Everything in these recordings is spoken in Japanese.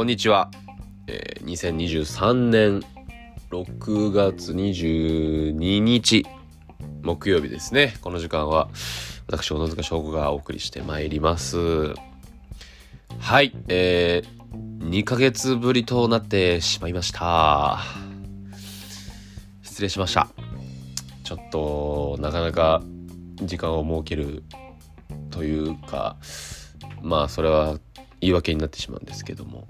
こんにちは。えー、2023年6月22日木曜日ですね。この時間は私、小野塚翔吾がお送りしてまいります。はい、えー、2ヶ月ぶりとなってしまいました。失礼しました。ちょっと、なかなか時間を設けるというか、まあ、それは言い訳になってしまうんですけども。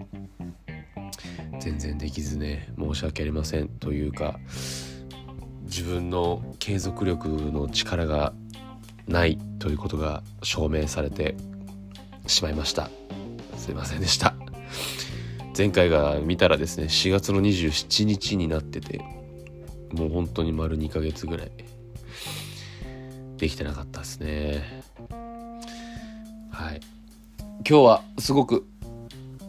全然できずね申し訳ありませんというか自分の継続力の力がないということが証明されてしまいました。すいませんでした。前回が見たらですね4月の27日になっててもう本当に丸2ヶ月ぐらいできてなかったですね。はい。今日はすごく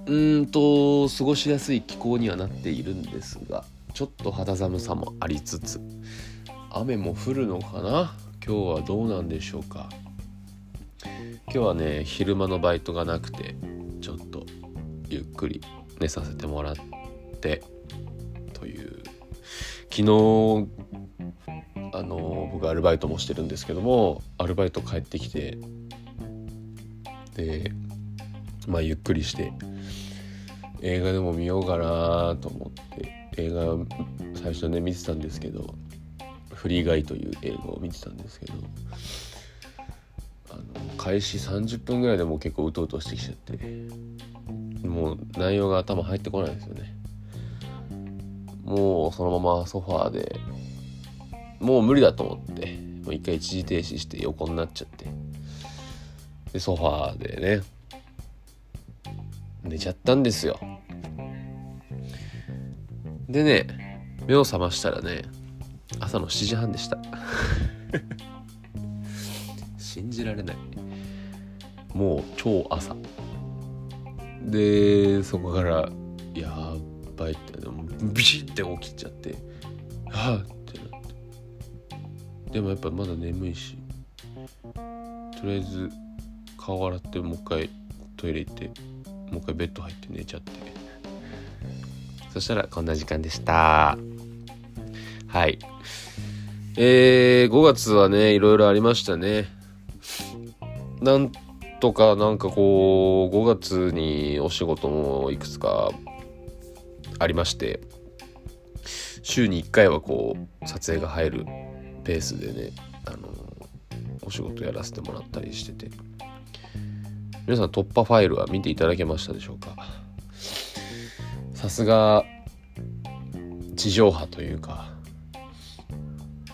うんと過ごしやすい気候にはなっているんですがちょっと肌寒さもありつつ雨も降るのかな？今日はどうなんでしょうか？今日はね昼間のバイトがなくてちょっとゆっくり寝させてもらってという昨日あの僕アルバイトもしてるんですけどもアルバイト帰ってきてでまあゆっくりして映画でも見ようかなと思って映画最初ね見てたんですけど「フリーガイ」という映画を見てたんですけどあの開始30分ぐらいでもう結構うとうとしてきちゃってもう内容が頭入ってこないですよね。もうそのままソファーでもう無理だと思ってもう一回一時停止して横になっちゃってでソファーでね寝ちゃったんですよ。でね目を覚ましたらね朝の7時半でした。信じられない。もう超朝。でそこからやばいってビシッて起きちゃってはあってなって。でもやっぱまだ眠いしとりあえず顔洗ってもう一回トイレ行ってもう一回ベッド入って寝ちゃって。そしたらこんな時間でした。はい。えー、5月はねいろいろありましたね。なんとかなんかこう5月にお仕事もいくつかありまして週に1回はこう撮影が入るペースでねあのお仕事やらせてもらったりしてて皆さん突破ファイルは見ていただけましたでしょうか？さすが地上波というか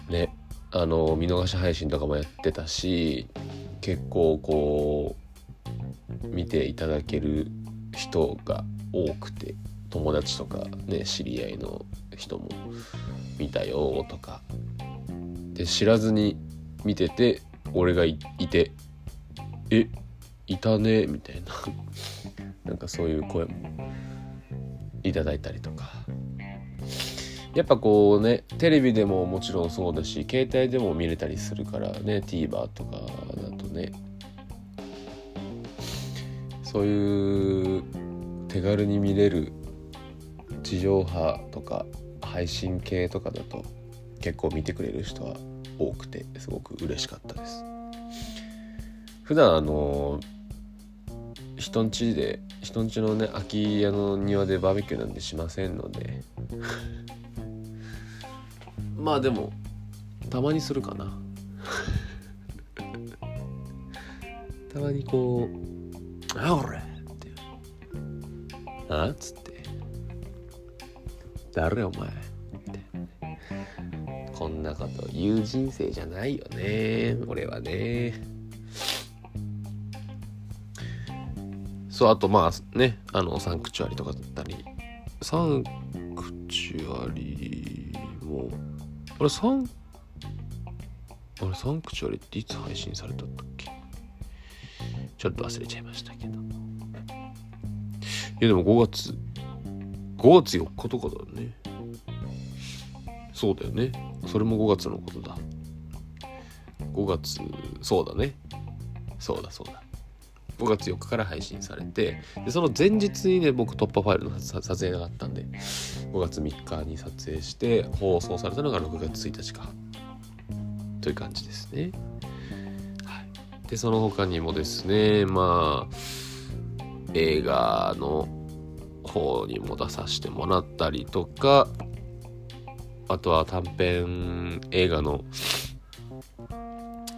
ねあの見逃し配信とかもやってたし結構こう見ていただける人が多くて友達とかね知り合いの人も見たよとか。で知らずに見てて俺がいてえ？いたねみたいな。なんかそういう声もいただいたりとか。やっぱこうねテレビでももちろんそうだし携帯でも見れたりするからね TVer とかだとね。そういう手軽に見れる地上波とか配信系とかだと結構見てくれる人は多くてすごく嬉しかったです。普段あの人んちで人んちのね空き家の庭でバーベキューなんてしませんので。まあでもたまにするかな。たまにこう「あ俺!」って「あ？っ?」つって「誰？お前」って。こんなこと言う人生じゃないよね俺はねそう、あとまあね、あの、サンクチュアリとかだったり、サンクチュアリも、あれ、サン、あれ、サンクチュアリっていつ配信されたっけ？ちょっと忘れちゃいましたけど。いや、でも5月、5月4日とかだよね。そうだよね。それも5月のことだ。5月、そうだね。そうだそうだ。5月4日から配信されてでその前日にね僕突破ファイルの撮影があったんで5月3日に撮影して放送されたのが6月1日かという感じですね。はい、でその他にもですねまあ映画の方にも出させてもらったりとかあとは短編映画の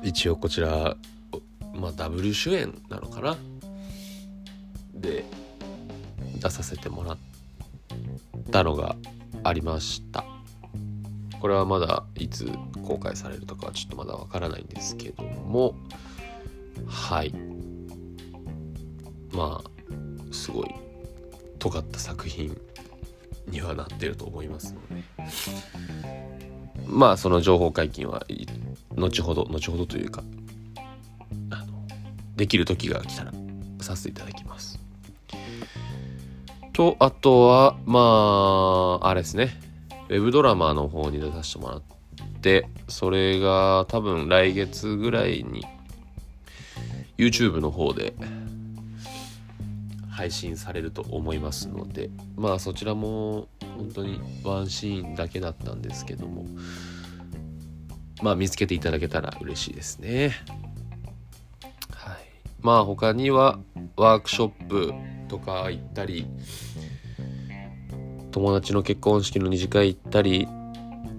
一応こちらまあダブル主演なのかな。で出させてもらったのがありました。これはまだいつ公開されるとかはちょっとまだわからないんですけども。はい。まあすごい尖った作品にはなってると思いますので。まあその情報解禁は後ほど後ほどというかできる時が来たらさせていただきます。とあとはまああれですねウェブドラマの方に出させてもらってそれが多分来月ぐらいに YouTube の方で配信されると思いますのでまあそちらも本当にワンシーンだけだったんですけどもまあ見つけていただけたら嬉しいですねまあ他にはワークショップとか行ったり友達の結婚式の二次会行ったり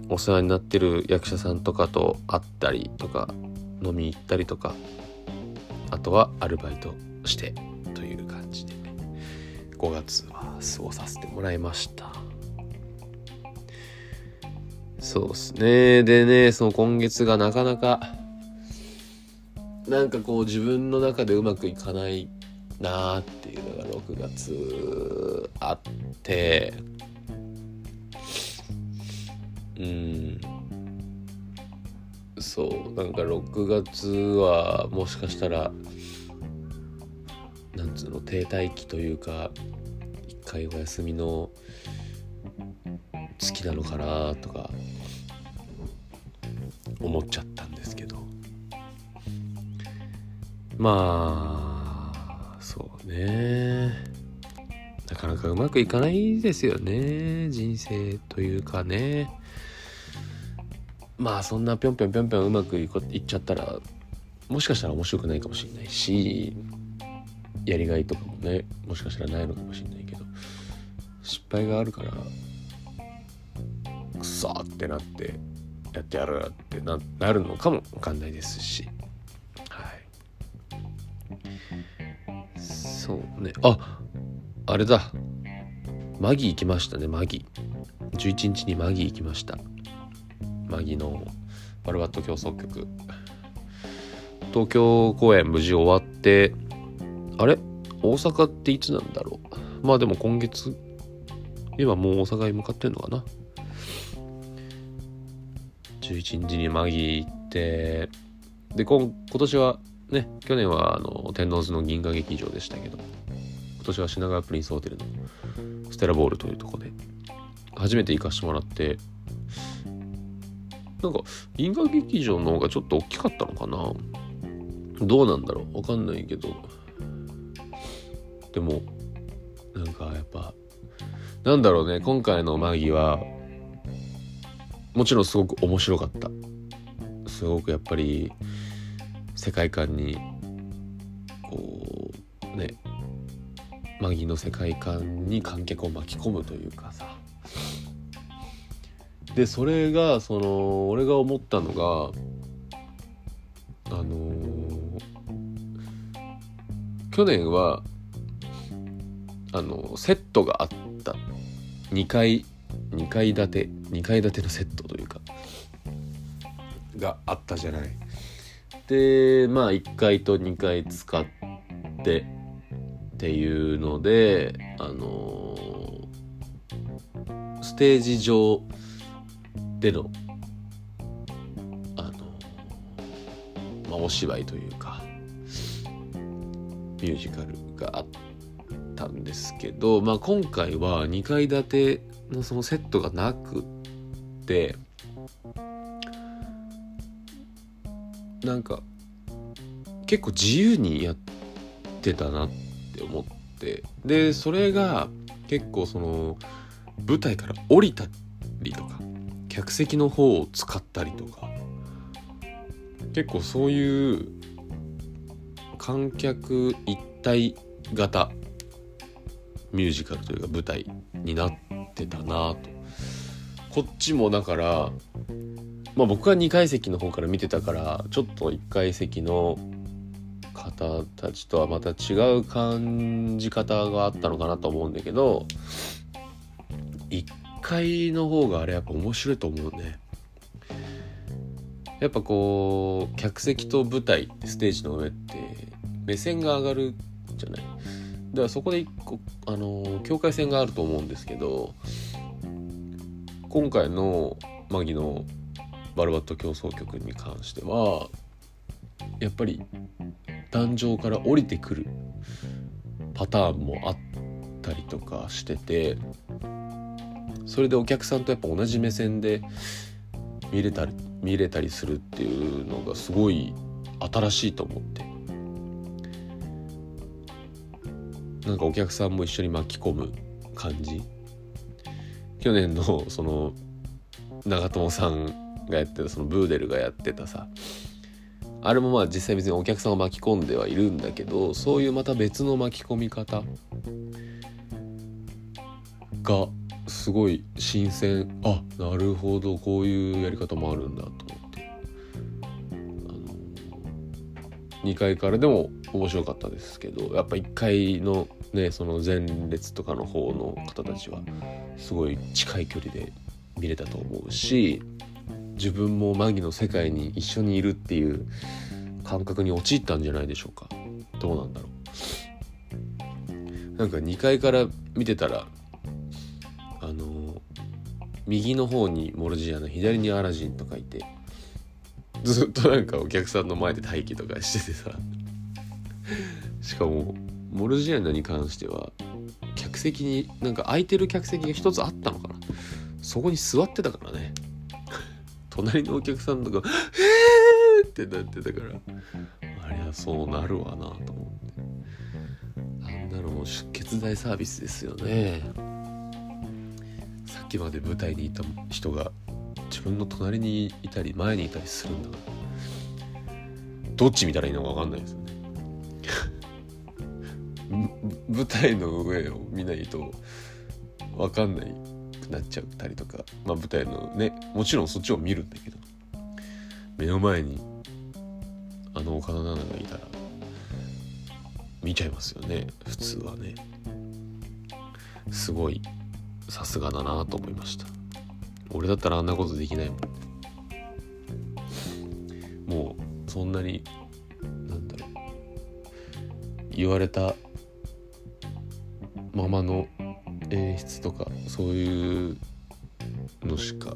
お世話になってる役者さんとかと会ったりとか飲み行ったりとかあとはアルバイトしてという感じで5月は過ごさせてもらいました。そうですね。でねその今月がなかなかなんかこう自分の中でうまくいかないなーっていうのが6月あってうん。そうなんか6月はもしかしたらなんつうの停滞期というか一回お休みの月なのかなとか思っちゃったんでまあそうね。なかなかうまくいかないですよね。人生というかね。まあそんなぴょんぴょんぴょんぴょんうまくいっちゃったらもしかしたら面白くないかもしれないしやりがいとかもねもしかしたらないのかもしれないけど失敗があるからくそーってなってやってやるってななるのかもわかんないですし。ね。ああれだ。マギ行きましたねマギ11日にマギ行きました。マギのバルバット競争曲。東京公演無事終わってあれ？大阪っていつなんだろう。まあでも今月今もう大阪に向かってんのかな。11日にマギ行ってで今今年はね去年はあの天王洲の銀河劇場でしたけど。年は品川プリンスホテルのステラボールというとこで初めて行かしてもらってなんか銀河劇場の方がちょっと大きかったのかな？どうなんだろう？わかんないけど。でもなんかやっぱなんだろうね？今回のマギはもちろんすごく面白かった。すごくやっぱり世界観にこうねマギの世界観に観客を巻き込むというかさ。でそれがその俺が思ったのがあのー、去年はあのセットがあった。2階2階建て。2階建てのセットというか。があったじゃない。でまあ1階と2階使ってっていうのであのー、ステージ上でのあのー、まあお芝居というかミュージカルがあったんですけど、まあ、今回は2階建てのそのセットがなくってなんか結構自由にやってたなってって思ってでそれが結構その舞台から降りたりとか客席の方を使ったりとか結構そういう観客一体型ミュージカルというか舞台になってたなと。こっちもだからまあ僕は2階席の方から見てたからちょっと1階席の方たちとはまた違う感じ方があったのかなと思うんだけど1階の方があれやっぱ面白いと思うね。やっぱこう客席と舞台ステージの上って目線が上がるじゃない。だからそこで一個あの境界線があると思うんですけど今回のマギのバルバット競争曲に関してはやっぱり壇上から降りてくるパターンもあったりとかしててそれでお客さんとやっぱ同じ目線で見れたり見れたりするっていうのがすごい新しいと思って。なんかお客さんも一緒に巻き込む感じ。去年のその長友さんがやってたそのブーデルがやってたさあれもまあ実際別にお客さんを巻き込んではいるんだけどそういうまた別の巻き込み方がすごい新鮮。あなるほど。こういうやり方もあるんだと思って。あの2階からでも面白かったですけどやっぱ1階のねその前列とかの方の方たちはすごい近い距離で見れたと思うし自分もマギの世界に一緒にいるっていう感覚に陥ったんじゃないでしょうか。どうなんだろう。なんか2階から見てたらあの右の方にモルジアの左にアラジンとかいてずっとなんかお客さんの前で待機とかしててさ。しかもモルジアナに関しては客席になんか空いてる客席が一つあったのかな。そこに座ってたからね。隣のお客さんとか「えー!」ってなってたからありゃそうなるわなと思って。あんなのも出血大サービスですよね。さっきまで舞台にいた人が自分の隣にいたり前にいたりするんだから。どっち見たらいいのか分かんないですよね。舞台の上を見ないと分かんない。くなっちゃったりとか、まあ、舞台のねもちろんそっちを見るんだけど目の前にあの岡田奈々がいたら見ちゃいますよね普通はね。すごいさすがだなと思いました。俺だったらあんなことできないもん。もうそんなになんだろう。言われたままの演出とかそういうのしか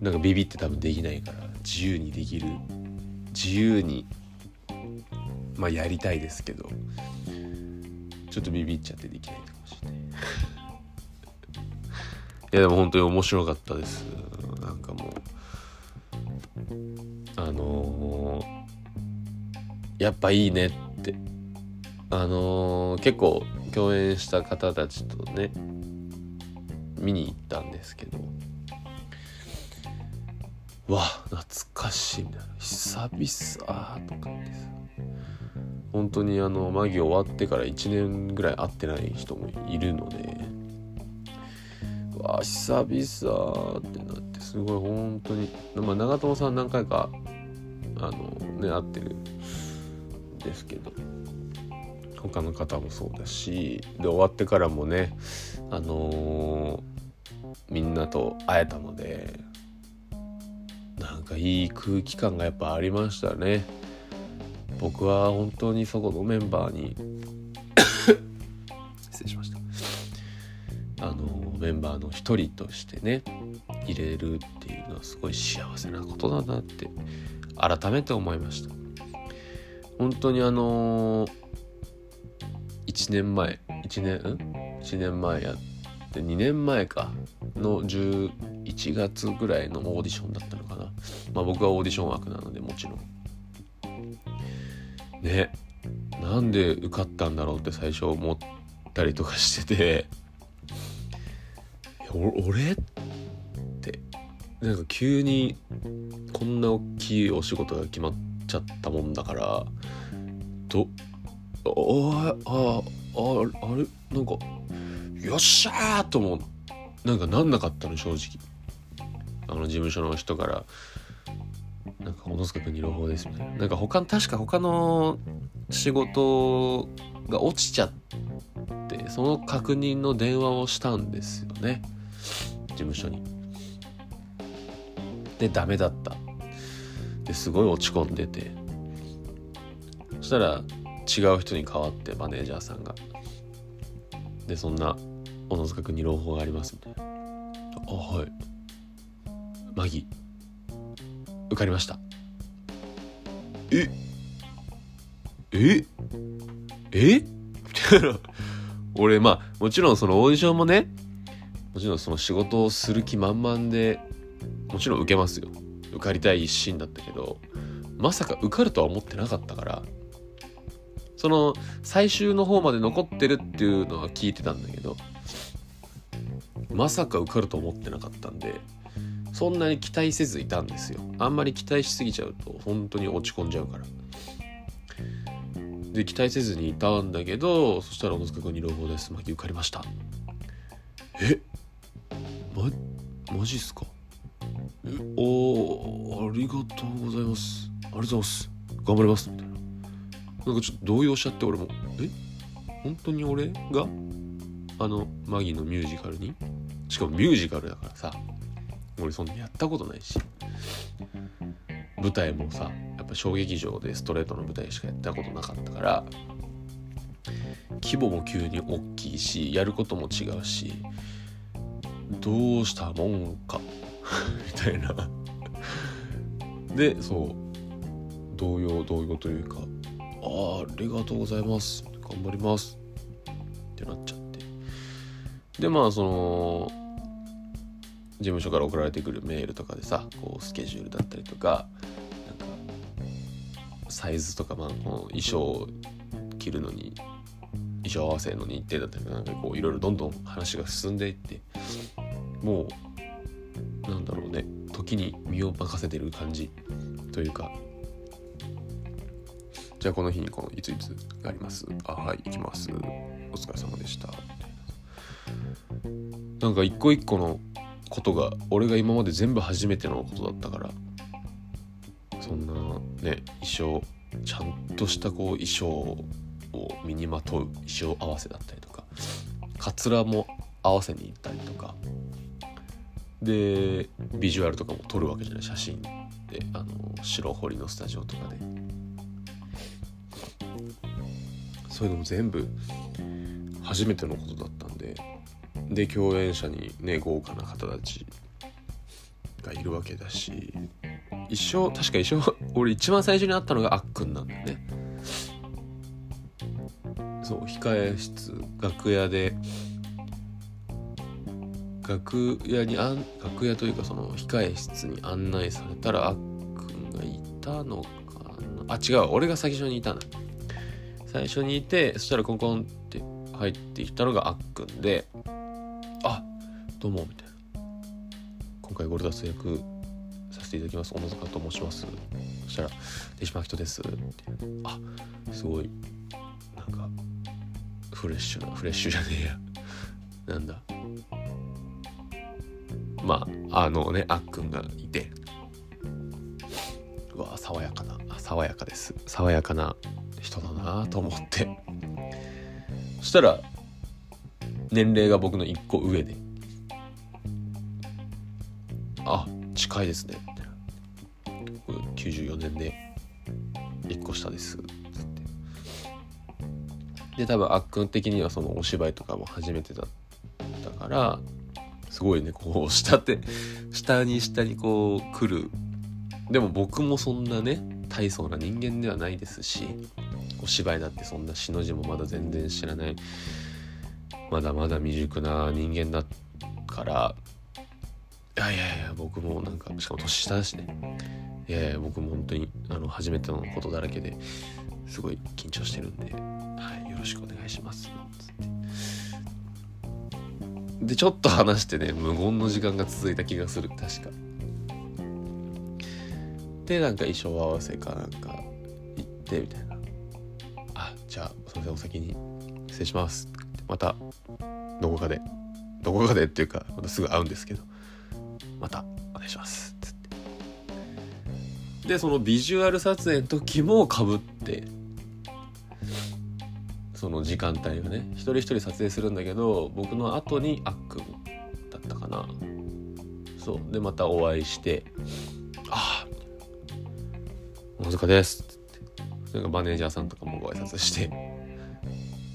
なんかビビって多分できないから自由にできる自由にまあやりたいですけどちょっとビビっちゃってできないかもしれない。いやでも本当に面白かったです。なんかもうあのー、やっぱいいねって。あのー、結構共演した方たちとね見に行ったんですけどわ懐かしいみたいな。久々とかってさ本当にあのマギ終わってから1年ぐらい会ってない人もいるのでわ久々ってなってすごい本当にまあ長友さん何回かあのね会ってるんですけど。他の方もそうだしで終わってからもねあのー、みんなと会えたのでなんかいい空気感がやっぱありましたね。僕は本当にそこのメンバーに 失礼しました。あのー、メンバーの一人としてね入れるっていうのはすごい幸せなことだなって改めて思いました。本当にあのー1年前1年ん？1年前やって2年前か。の11月ぐらいのオーディションだったのかな。まあ僕はオーディション枠なのでもちろん。ね。なんで受かったんだろうって最初思ったりとかしてて。俺ってなんか急にこんな大きいお仕事が決まっちゃったもんだからどああああれなんかよっしゃーともなんかなんなかったの正直あの事務所の人からなんか小野塚君に朗報ですみたいななんか他確か他の仕事が落ちちゃってその確認の電話をしたんですよね事務所にでダメだったですごい落ち込んでてそしたら違う人に代わってマネージャーさんが。でそんな小野塚君に朗報がありますみたいな。あはい。マギ。受かりました。え？え？え？みたいな。俺まあもちろんそのオーディションもねもちろんその仕事をする気満々でもちろん受けますよ。受かりたい一心だったけどまさか受かるとは思ってなかったからその最終の方まで残ってるっていうのは聞いてたんだけどまさか受かると思ってなかったんでそんなに期待せずいたんですよ。あんまり期待しすぎちゃうと本当に落ち込んじゃうから。で期待せずにいたんだけどそしたら小野塚君に朗報です。巻き受かりました。え？まマジっすか？えおありがとうございます。ありがとうございます。頑張ります。みたいな。なんかちょっと動揺しちゃって俺も。え？本当に俺が？あのマギーのミュージカルに？しかもミュージカルだからさ。俺そんなやったことないし。舞台もさやっぱ小劇場でストレートの舞台しかやったことなかったから規模も急に大きいしやることも違うしどうしたもんか？みたいな。でそう。動揺動揺というかあありがとうございます。頑張ります。ってなっちゃって。でまあその事務所から送られてくるメールとかでさこうスケジュールだったりとかなんかサイズとかまあこの衣装を着るのに衣装合わせの日程だったりなんかこういろいろどんどん話が進んでいってもうなんだろうね時に身を任せてる感じというかじゃあこの日にこのいついつがあります？あはい行きます。お疲れ様でした。なんか一個一個のことが俺が今まで全部初めてのことだったからそんなね衣装ちゃんとしたこう衣装を身にまとう衣装合わせだったりとかかつらも合わせに行ったりとかでビジュアルとかも撮るわけじゃない写真で。あの白堀のスタジオとかで。そういうのも全部初めてのことだったんでで共演者にね豪華な方たちがいるわけだし一生確か一生俺一番最初に会ったのがあっくんなんだよね。そう控え室楽屋で楽屋にあん楽屋というかその控え室に案内されたらあっくんがいたのかな。あ違う俺が最初にいたな最初にいてそしたらコンコンって入ってきたのがあっくんであどうもみたいな今回ゴルダス役させていただきます。小野坂と申しますそしたら手島人ですってあすごい。なんかフレッシュなフレッシュじゃねえや。なんだ。まああのねあっくんがいて。うわ爽やかな。爽やかです。爽やかな人だなと思って。そしたら年齢が僕の1個上で「あ近いですね」94年で1個下です」で多分あっくん的にはそのお芝居とかも初めてだったからすごいねこう下手下に下にこう来る。でも僕もそんなね大層な人間ではないですしお芝居だってそんなしの字もまだ全然知らないまだまだ未熟な人間だからいやいやいや僕もなんかしかも年下だしね。いやいや僕も本当にあの初めてのことだらけですごい緊張してるんで、はい、よろしくお願いしますつって。でちょっと話してね無言の時間が続いた気がする確か。でなんか衣装合わせかなんか行ってみたいな。あじゃあすいませんお先に失礼します。またどこかで。どこかでっていうかまたすぐ会うんですけど。またお願いします。つって。でそのビジュアル撮影の時もかぶって。その時間帯がね一人一人撮影するんだけど僕の後にあっくんだったかな。そう。でまたお会いして「ああ大塚です」っつってなんかマネージャーさんとかもご挨拶して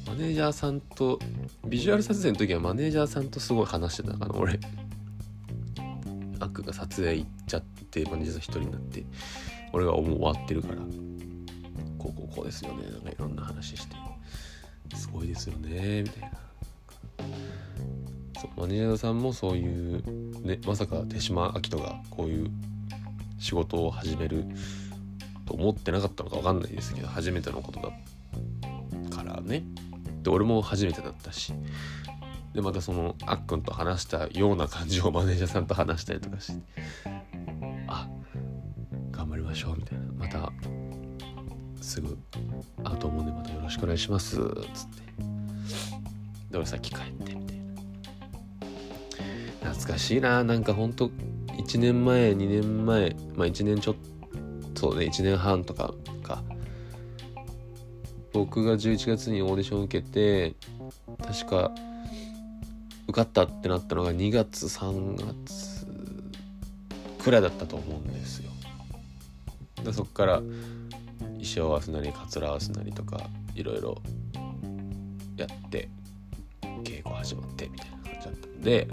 マネージャーさんとビジュアル撮影の時はマネージャーさんとすごい話してたかな俺。あっくんが撮影行っちゃってマネージャーさん一人になって俺がもう終わってるからこうこうこうですよねなんかいろんな話してすごいですよねみたいな。そうマネージャーさんもそういうねまさか手島明人がこういう仕事を始めると思ってなかったのか分かんないですけど初めてのことだからね。で俺も初めてだったし。でまたそのあっくんと話したような感じをマネージャーさんと話したりとかしてあ頑張りましょうみたいな。またすぐ会うと思うんでまたよろしくお願いしますつって。で俺さっき帰ってみたいな懐かしいななんかほんと1年前2年前まあ1年ちょっとそうね1年半とかか。僕が11月にオーディション受けて確か受かったってなったのが2月3月くらいだったと思うんですよ。でそっから衣装合わせなりかつら合わせなりとかいろいろやって稽古始まってみたいな感じだったんで。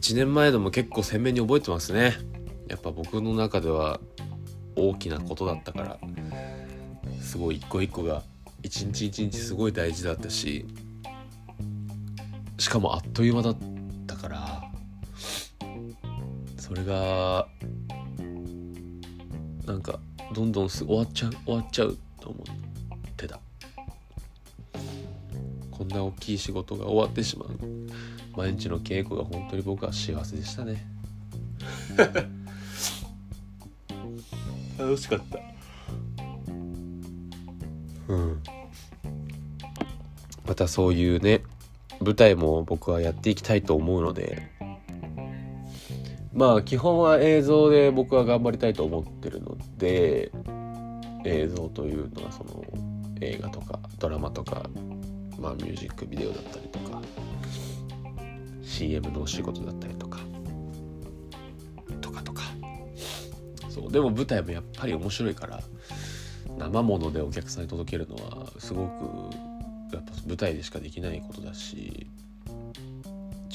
1年前でも結構鮮明に覚えてますね。やっぱ僕の中では大きなことだったからすごい一個一個が一日一日すごい大事だったししかもあっという間だったからそれがなんかどんどんす終わっちゃう終わっちゃうと思ってた。こんな大きい仕事が終わってしまう。毎日の稽古が本当に僕は幸せでしたね。楽しかった。うん。またそういうね舞台も僕はやっていきたいと思うので。まあ基本は映像で僕は頑張りたいと思ってるので映像というのはその映画とかドラマとかまあミュージックビデオだったりとか CM のお仕事だったりとかそう。でも舞台もやっぱり面白いから生ものでお客さんに届けるのはすごくやっぱ舞台でしかできないことだし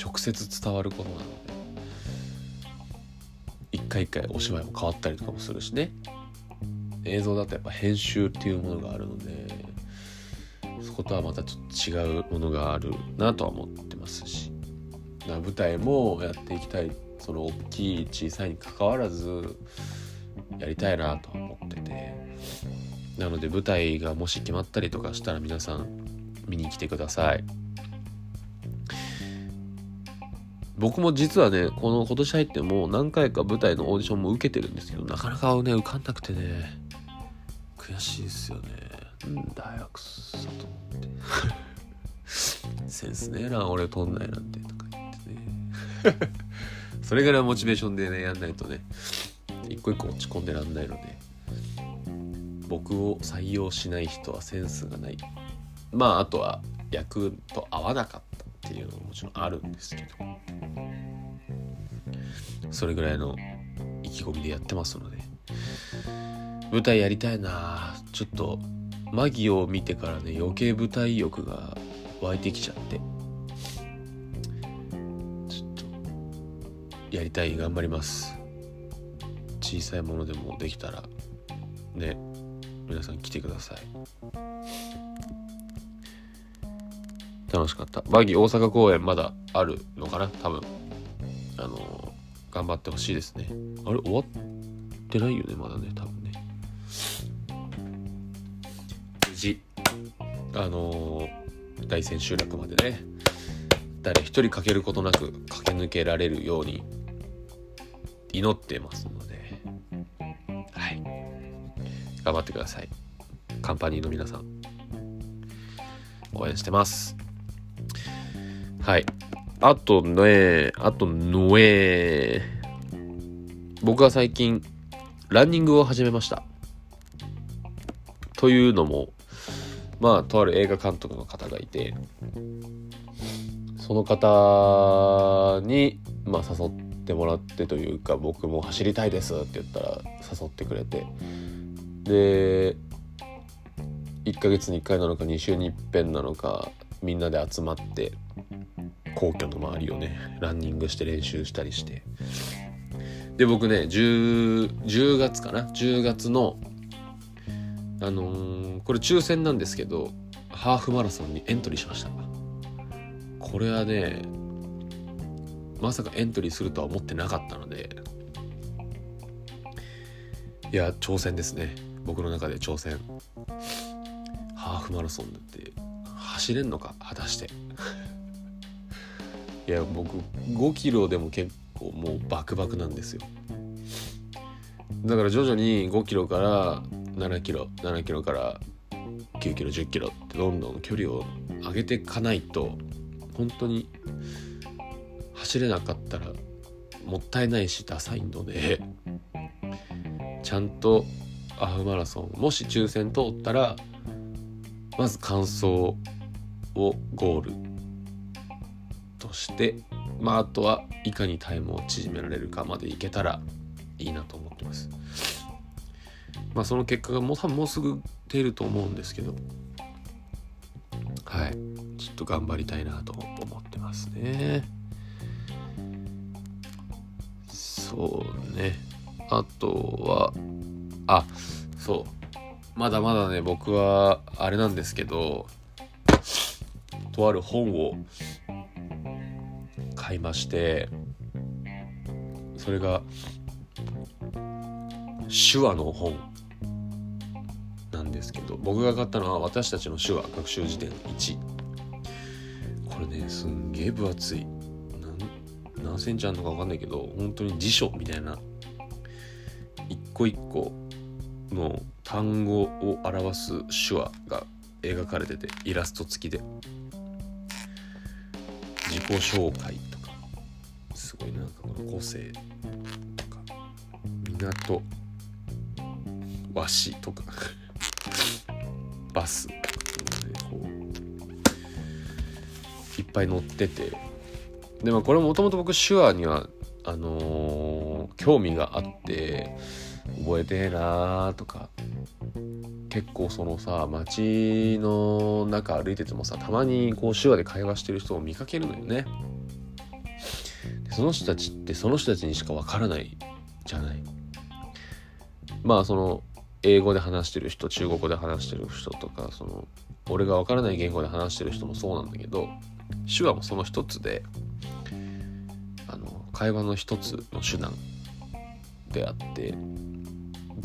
直接伝わることなので一回一回お芝居も変わったりとかもするしね。映像だとやっぱ編集っていうものがあるのでそことはまたちょっと違うものがあるなとは思ってますし。舞台もやっていきたいその大きい小さいにかかわらずやりたいなと思ってて。なので舞台がもし決まったりとかしたら皆さん見に来てください。僕も実はねこの今年入っても何回か舞台のオーディションも受けてるんですけどなかなかね受かんなくてね悔しいですよね。んだよくそと思って。センスねえな俺取んないなんてとか言ってね。それぐらいモチベーションでねやんないとね。一個一個落ち込んでらんないので僕を採用しない人はセンスがない。まああとは役と合わなかったっていうのももちろんあるんですけど。それぐらいの意気込みでやってますので。舞台やりたいな。ちょっとマギを見てからね余計舞台欲が湧いてきちゃって。ちょっとやりたい頑張ります。小さいものでもできたらね皆さん来てください。楽しかった。バギー大阪公演まだあるのかな？多分。あの頑張ってほしいですね。あれ？終わってないよね？まだね？多分ね。無事。あのー、大千秋楽までね。誰一人欠けることなく駆け抜けられるように祈ってますので。頑張ってください。カンパニーの皆さん。応援してます。はい。あとねあとのえ僕は最近ランニングを始めました。というのもまあとある映画監督の方がいてその方に、まあ、誘ってもらってというか僕も走りたいですって言ったら誘ってくれてで1ヶ月に1回なのか2週に1遍なのかみんなで集まって皇居の周りをねランニングして練習したりして。で僕ね 10, 10月かな？10月のあのー、これ抽選なんですけどハーフマラソンにエントリーしました。これはねまさかエントリーするとは思ってなかったのでいや挑戦ですね。僕の中で挑戦。ハーフマラソンだって走れんのか？果たして。いや僕5キロでも結構もうバクバクなんですよ。だから徐々に5キロから7キロ7キロから9キロ10キロってどんどん距離を上げていかないと本当に走れなかったらもったいないしダサいのでちゃんとアフマラソンもし抽選通ったらまず完走をゴールとしてまああとはいかにタイムを縮められるかまでいけたらいいなと思ってます。まあその結果がもう多分もうすぐ出ると思うんですけどはい。ちょっと頑張りたいなと思ってますね。そうね。あとはあそう。まだまだね僕はあれなんですけどとある本を買いましてそれが手話の本なんですけど僕が買ったのは私たちの手話学習辞典1これねすんげえ分厚い。何センチあるのか分かんないけど本当に辞書みたいな。一個一個の単語を表す手話が描かれててイラスト付きで。自己紹介とか。すごいなんかこの個性とか。港和紙とか。バスとか、こう。いっぱい載ってて。でもこれもともと僕手話にはあのー、興味があって覚えてえなーとか。結構そのさ街の中歩いててもさたまにこう手話で会話してる人を見かけるのよね。その人たちってその人たちにしかわからないじゃない。まあその英語で話してる人中国語で話してる人とかその俺がわからない言語で話してる人もそうなんだけど手話もその一つであの会話の一つの手段であって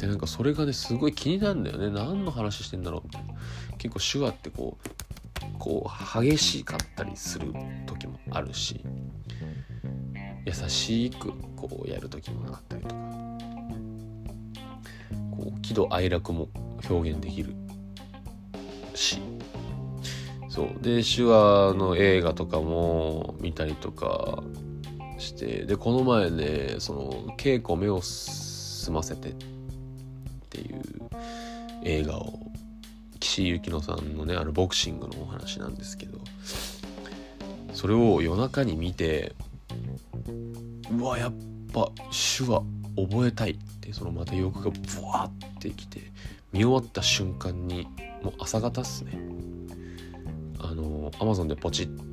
でなんかそれがねすごい気になるんだよね。何の話してんだろうみたいな結構手話ってこうこう激しかったりする時もあるし優しくこうやる時もあったりとか。こう喜怒哀楽も表現できるし。そう。で手話の映画とかも見たりとかしてでこの前ねその稽古目を澄ませてっていう映画を岸井ゆきのさんのねあのボクシングのお話なんですけどそれを夜中に見てうわやっぱ手話覚えたいってそのまた欲がブワーってきて見終わった瞬間にもう朝方っすね。あのアマゾンでポチッ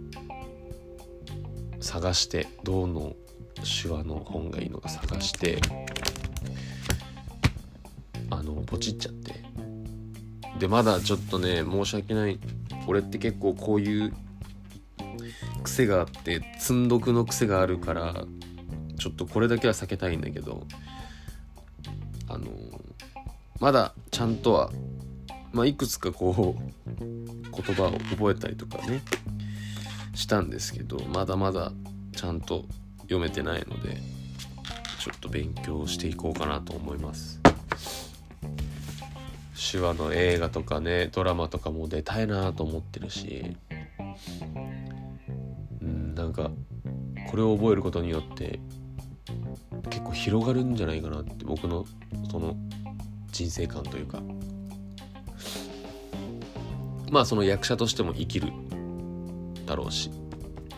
探してどの手話の本がいいのか探してあのポチっちゃって。でまだちょっとね申し訳ない。俺って結構こういう癖があって積んどくの癖があるからちょっとこれだけは避けたいんだけどあのまだちゃんとはまあいくつかこう言葉を覚えたりとかねしたんですけどまだまだちゃんと読めてないのでちょっと勉強していこうかなと思います。手話の映画とかねドラマとかも出たいなと思ってるし。うんなんかこれを覚えることによって結構広がるんじゃないかなって僕のその人生観というか。まあその役者としても生きるだろうし。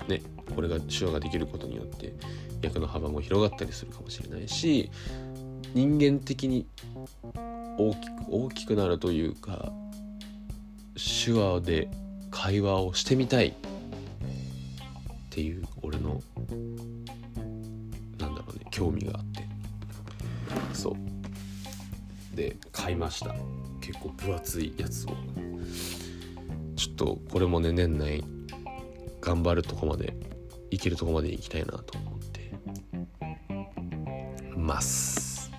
ねこれが手話ができることによって役の幅も広がったりするかもしれないし人間的に大きく大きくなるというか手話で会話をしてみたい。っていう俺のなんだろうね興味があって。そう。で買いました。結構分厚いやつを。ちょっとこれもね年内頑張るとこまでいけるとこまで行きたいなと思ってます。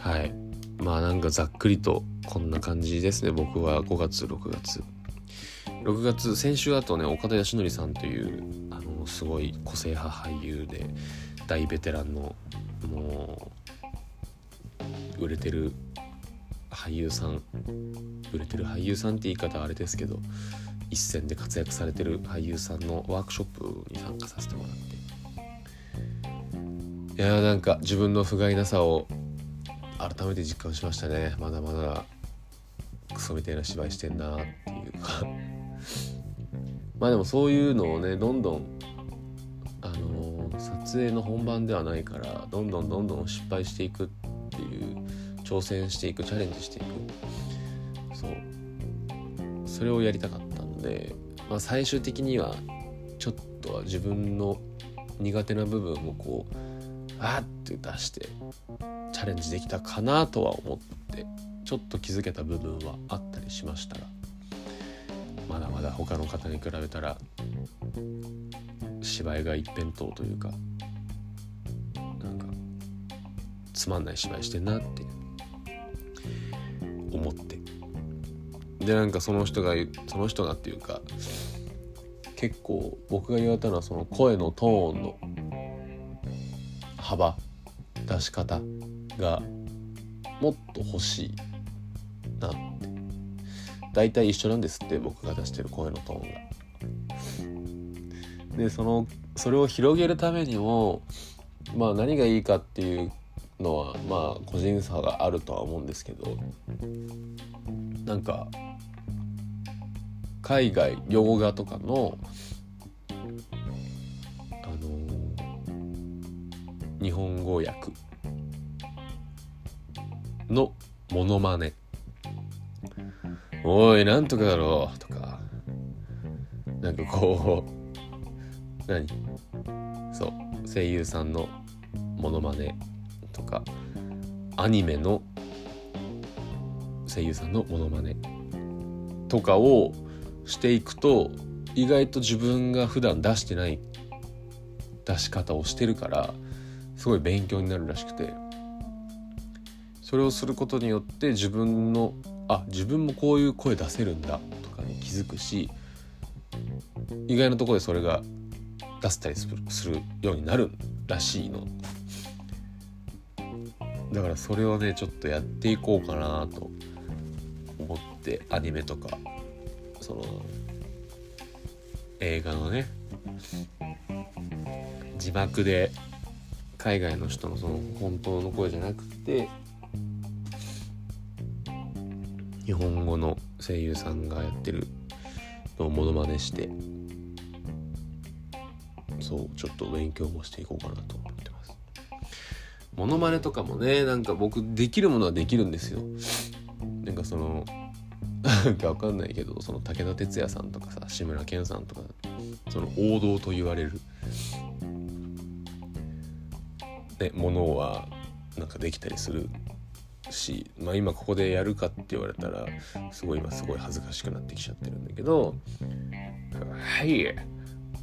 はい。まあなんかざっくりとこんな感じですね。僕は5月6月。6月先週あとね岡田義則さんというあのすごい個性派俳優で大ベテランのもう売れてる俳優さん売れてる俳優さんって言い方あれですけど一線で活躍されてる俳優さんのワークショップに参加させてもらって。いやーなんか自分の不甲斐なさを改めて実感しましたね。まだまだクソみたいな芝居してんなっていうか。まあでもそういうのをねどんどんあのー、撮影の本番ではないからどんどんどんどん失敗していくっていう挑戦していくチャレンジしていく。そう。それをやりたかったので、まあ、最終的にはちょっとは自分の苦手な部分をこうあって出してチャレンジできたかなとは思ってちょっと気づけた部分はあったりしましたがまだまだ他の方に比べたら芝居が一辺倒というかなんかつまんない芝居してんなって思って。でなんかその人がその人がっていうか結構僕が言われたのはその声のトーンの幅出し方がもっと欲しいなって大体一緒なんですって僕が出してる声のトーンが。でそのそれを広げるためにもまあ何がいいかっていうのはまあ個人差があるとは思うんですけどなんか海外洋画とかのあのー、日本語訳のモノマネ「おいなんとかだろう」とか。なんかこう何？そう声優さんのモノマネとか。アニメの声優さんのモノマネとかをしていくと意外と自分が普段出してない出し方をしてるからすごい勉強になるらしくて。それをすることによって自分のあ自分もこういう声出せるんだとかに気づくし意外なところでそれが出せたりするようになるらしいの。だからそれをねちょっとやっていこうかなと思ってアニメとかその映画のね字幕で海外の人のその本当の声じゃなくて日本語の声優さんがやってるのをモノマネしてそうちょっと勉強もしていこうかなと思ってます。モノマネとかもねなんか僕できるものはできるんですよ。なんかそのなんかわかんないけどその武田鉄矢さんとかさ志村けんさんとかその王道と言われるねものはなんかできたりするし、まあ、今ここでやるかって言われたらすごい今すごい恥ずかしくなってきちゃってるんだけど「はい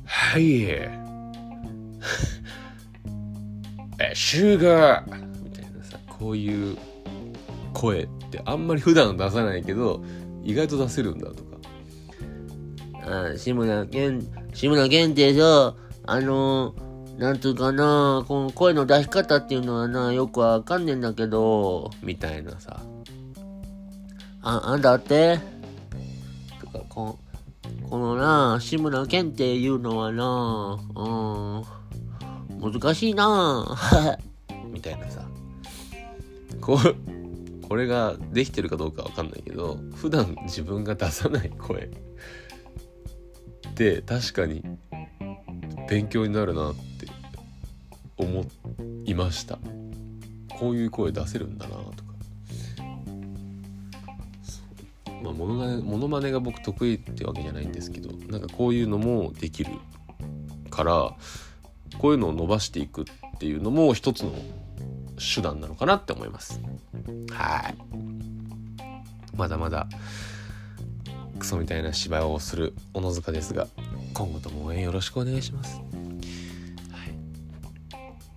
はい え集合!」みたいなさこういう声ってあんまり普段出さないけど意外と出せるんだとかあ志村けん、志村けんってさ、あのー、なんつうかな、この声の出し方っていうのはな、よくわかんねえんだけど、みたいなさ。あ、あんだって？とか、ここのな、志村けんっていうのはな、うん、難しいな。みたいなさ。こうこれができてるかどうかわかんないけど普段自分が出さない声って確かに勉強になるなって思いました。こういう声出せるんだなとか。まあモノマネモノマネが僕得意ってわけじゃないんですけどなんかこういうのもできるからこういうのを伸ばしていくっていうのも一つの手段なのかなって思います。はい。まだまだクソみたいな芝居をする小野塚ですが今後とも応援よろしくお願いします、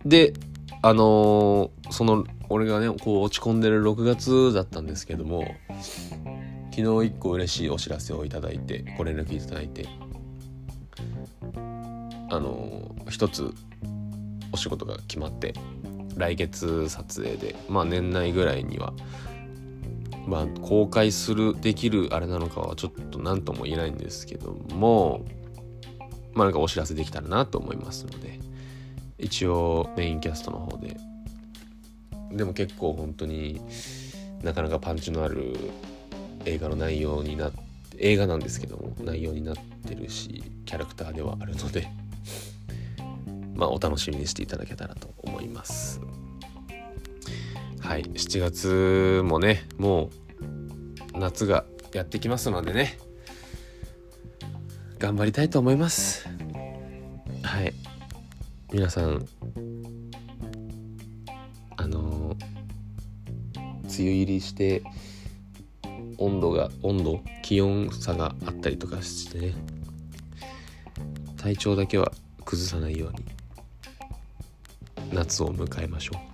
であのー、その俺がねこう落ち込んでる6月だったんですけども昨日一個嬉しいお知らせをいただいてご連絡いただいてあのー、一つお仕事が決まって来月撮影でまあ年内ぐらいにはまあ公開するできるあれなのかはちょっと何とも言えないんですけどもまあなんかお知らせできたらなと思いますので。一応メインキャストの方で。でも結構本当になかなかパンチのある映画の内容になって映画なんですけども内容になってるしキャラクターではあるので まあお楽しみにしていただけたらと思います。はい7月もねもう夏がやってきますのでね頑張りたいと思います。はい。皆さんあの梅雨入りして温度が温度気温差があったりとかしてね体調だけは崩さないように夏を迎えましょう。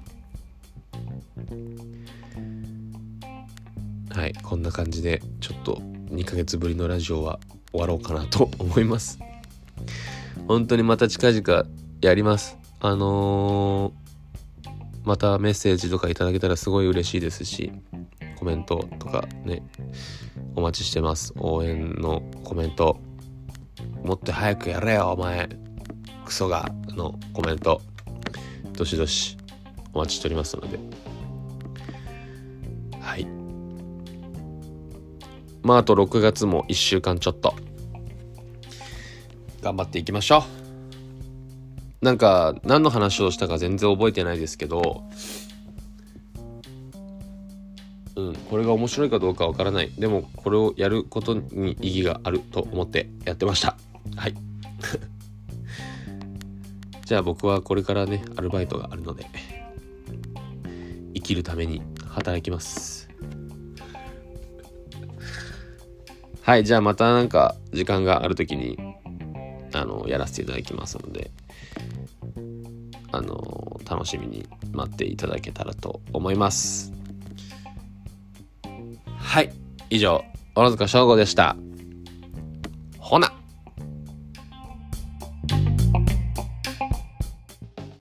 はいこんな感じでちょっと2ヶ月ぶりのラジオは終わろうかなと思います。本当にまた近々やります。あのー、またメッセージとかいただけたらすごい嬉しいですしコメントとかねお待ちしてます。応援のコメント。もっと早くやれよお前。クソがのコメント。どしどしお待ちしておりますので。はい。まああと6月も1週間ちょっと。頑張っていきましょう。なんか何の話をしたか全然覚えてないですけどうんこれが面白いかどうかわからない。でもこれをやることに意義があると思ってやってました。はい。じゃあ僕はこれからね、アルバイトがあるので、生きるために働きます。はい、じゃあまたなんか時間がある時に、あの、やらせていただきますので、あの、楽しみに待っていただけたらと思います。はい、以上、小野塚翔吾でした。ほな